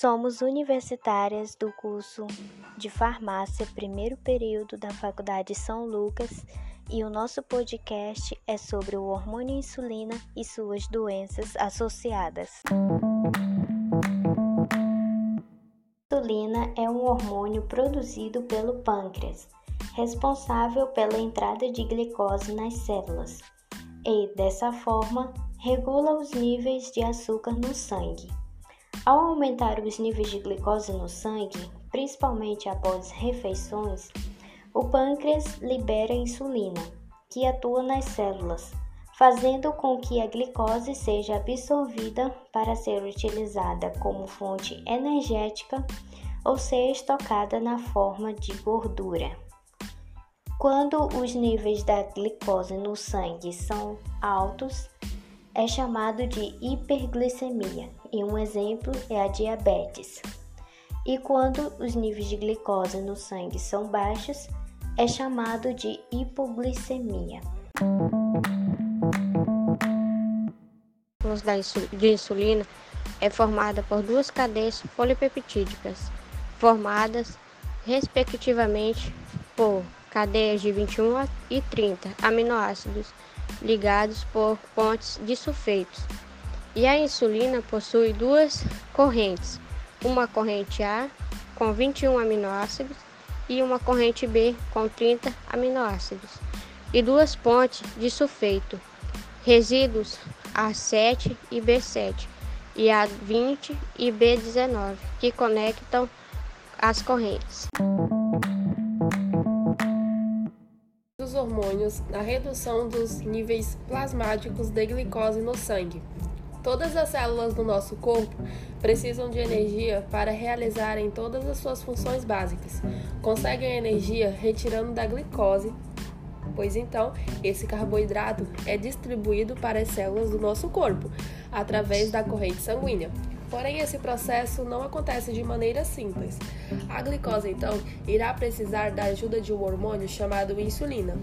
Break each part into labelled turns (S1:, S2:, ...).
S1: Somos universitárias do curso de farmácia, primeiro período da Faculdade São Lucas, e o nosso podcast é sobre o hormônio insulina e suas doenças associadas. Insulina é um hormônio produzido pelo pâncreas, responsável pela entrada de glicose nas células, e, dessa forma, regula os níveis de açúcar no sangue. Ao aumentar os níveis de glicose no sangue, principalmente após refeições, o pâncreas libera insulina, que atua nas células, fazendo com que a glicose seja absorvida para ser utilizada como fonte energética ou ser estocada na forma de gordura. Quando os níveis da glicose no sangue são altos, é chamado de hiperglicemia, e um exemplo é a diabetes. E quando os níveis de glicose no sangue são baixos, é chamado de hipoglicemia.
S2: de insulina é formada por duas cadeias polipeptídicas, formadas respectivamente por cadeias de 21 e 30 aminoácidos ligados por pontes de sulfetos. E a insulina possui duas correntes, uma corrente A com 21 aminoácidos e uma corrente B com 30 aminoácidos, e duas pontes de sulfeto, resíduos A7 e B7 e A20 e B19, que conectam as correntes.
S3: hormônios na redução dos níveis plasmáticos de glicose no sangue. Todas as células do nosso corpo precisam de energia para realizarem todas as suas funções básicas. Conseguem energia retirando da glicose, pois então esse carboidrato é distribuído para as células do nosso corpo através da corrente sanguínea. Porém, esse processo não acontece de maneira simples. A glicose, então, irá precisar da ajuda de um hormônio chamado insulina.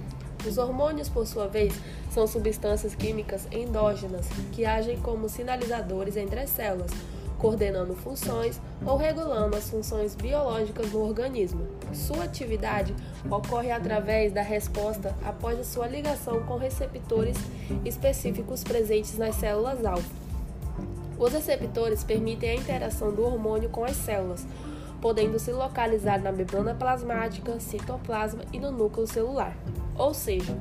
S3: Os hormônios, por sua vez, são substâncias químicas endógenas que agem como sinalizadores entre as células, coordenando funções ou regulando as funções biológicas no organismo. Sua atividade ocorre através da resposta após a sua ligação com receptores específicos presentes nas células alfa. Os receptores permitem a interação do hormônio com as células, podendo se localizar na membrana plasmática, citoplasma e no núcleo celular. Ou seja,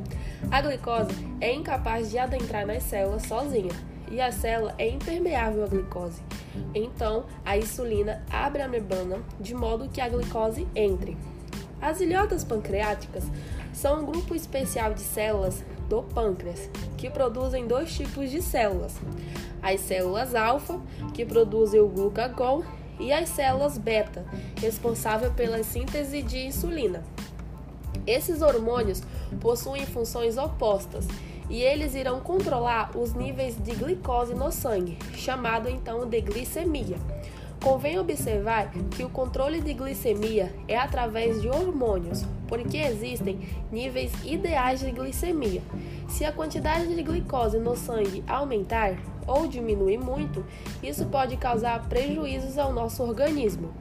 S3: a glicose é incapaz de adentrar nas células sozinha e a célula é impermeável à glicose. Então, a insulina abre a membrana de modo que a glicose entre. As ilhotas pancreáticas são um grupo especial de células do pâncreas que produzem dois tipos de células: as células alfa, que produzem o glucagon, e as células beta, responsável pela síntese de insulina. Esses hormônios possuem funções opostas e eles irão controlar os níveis de glicose no sangue, chamado então de glicemia. Convém observar que o controle de glicemia é através de hormônios, porque existem níveis ideais de glicemia. Se a quantidade de glicose no sangue aumentar ou diminuir muito, isso pode causar prejuízos ao nosso organismo.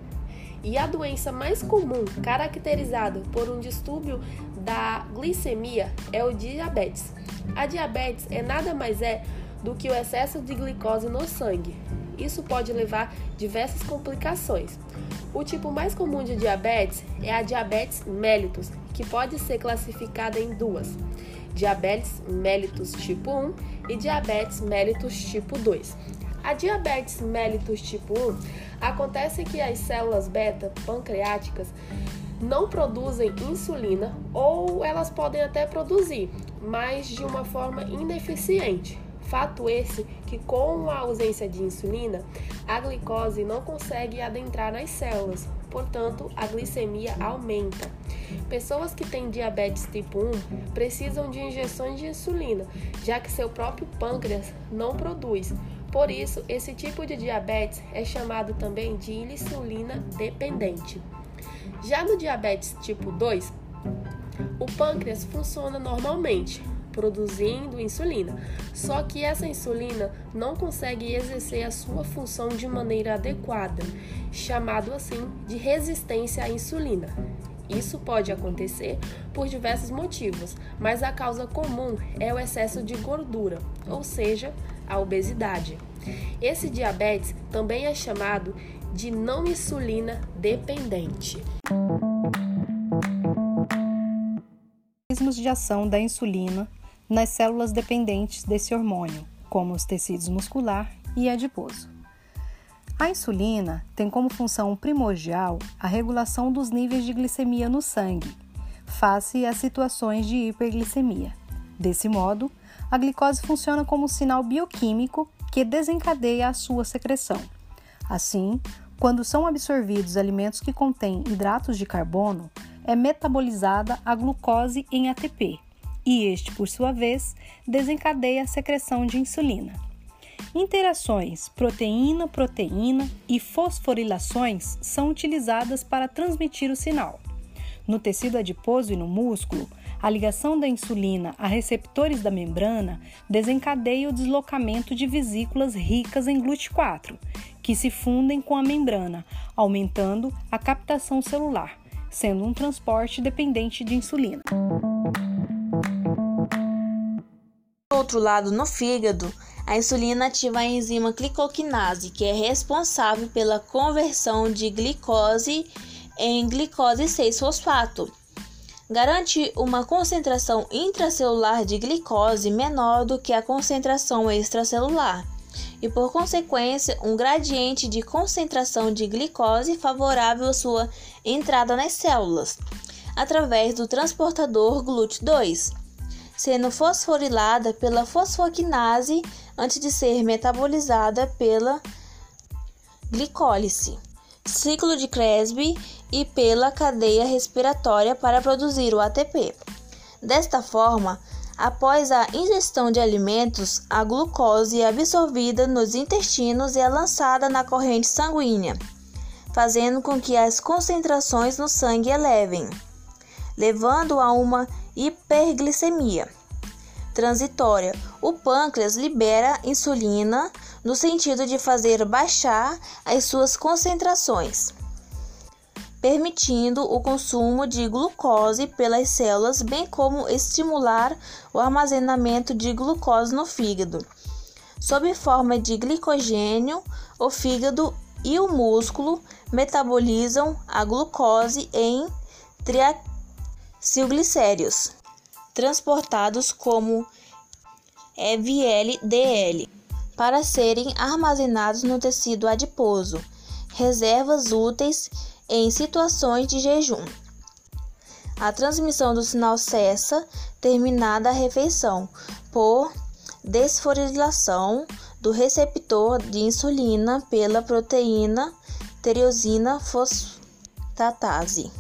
S3: E a doença mais comum caracterizada por um distúrbio da glicemia é o diabetes. A diabetes é nada mais é do que o excesso de glicose no sangue. Isso pode levar diversas complicações. O tipo mais comum de diabetes é a diabetes mellitus, que pode ser classificada em duas: diabetes mellitus tipo 1 e diabetes mellitus tipo 2. A diabetes mellitus tipo 1 acontece que as células beta pancreáticas não produzem insulina ou elas podem até produzir, mas de uma forma ineficiente. Fato esse que, com a ausência de insulina, a glicose não consegue adentrar nas células, portanto, a glicemia aumenta. Pessoas que têm diabetes tipo 1 precisam de injeções de insulina, já que seu próprio pâncreas não produz. Por isso, esse tipo de diabetes é chamado também de insulina dependente. Já no diabetes tipo 2, o pâncreas funciona normalmente, produzindo insulina. Só que essa insulina não consegue exercer a sua função de maneira adequada, chamado assim de resistência à insulina. Isso pode acontecer por diversos motivos, mas a causa comum é o excesso de gordura, ou seja, a obesidade. Esse diabetes também é chamado de não insulina dependente.
S4: Mecanismos de ação da insulina nas células dependentes desse hormônio, como os tecidos muscular e adiposo. A insulina tem como função primordial a regulação dos níveis de glicemia no sangue, face a situações de hiperglicemia. Desse modo, a glicose funciona como um sinal bioquímico que desencadeia a sua secreção. Assim, quando são absorvidos alimentos que contêm hidratos de carbono, é metabolizada a glucose em ATP, e este, por sua vez, desencadeia a secreção de insulina. Interações proteína-proteína e fosforilações são utilizadas para transmitir o sinal. No tecido adiposo e no músculo, a ligação da insulina a receptores da membrana desencadeia o deslocamento de vesículas ricas em GLUT4, que se fundem com a membrana, aumentando a captação celular, sendo um transporte dependente de insulina.
S5: Por outro lado, no fígado, a insulina ativa a enzima glicoquinase, que é responsável pela conversão de glicose em glicose 6-fosfato. Garante uma concentração intracelular de glicose menor do que a concentração extracelular e, por consequência, um gradiente de concentração de glicose favorável à sua entrada nas células, através do transportador GLUT2, sendo fosforilada pela fosfoquinase antes de ser metabolizada pela glicólise, ciclo de Krebs e pela cadeia respiratória para produzir o ATP. Desta forma, após a ingestão de alimentos, a glucose é absorvida nos intestinos e é lançada na corrente sanguínea, fazendo com que as concentrações no sangue elevem, levando a uma hiperglicemia transitória. O pâncreas libera insulina no sentido de fazer baixar as suas concentrações, permitindo o consumo de glucose pelas células, bem como estimular o armazenamento de glucose no fígado. Sob forma de glicogênio, o fígado e o músculo metabolizam a glucose em triacilglicéridos transportados como VLDL para serem armazenados no tecido adiposo, reservas úteis em situações de jejum. A transmissão do sinal cessa terminada a refeição por desfosforilação do receptor de insulina pela proteína tirosina fosfatase.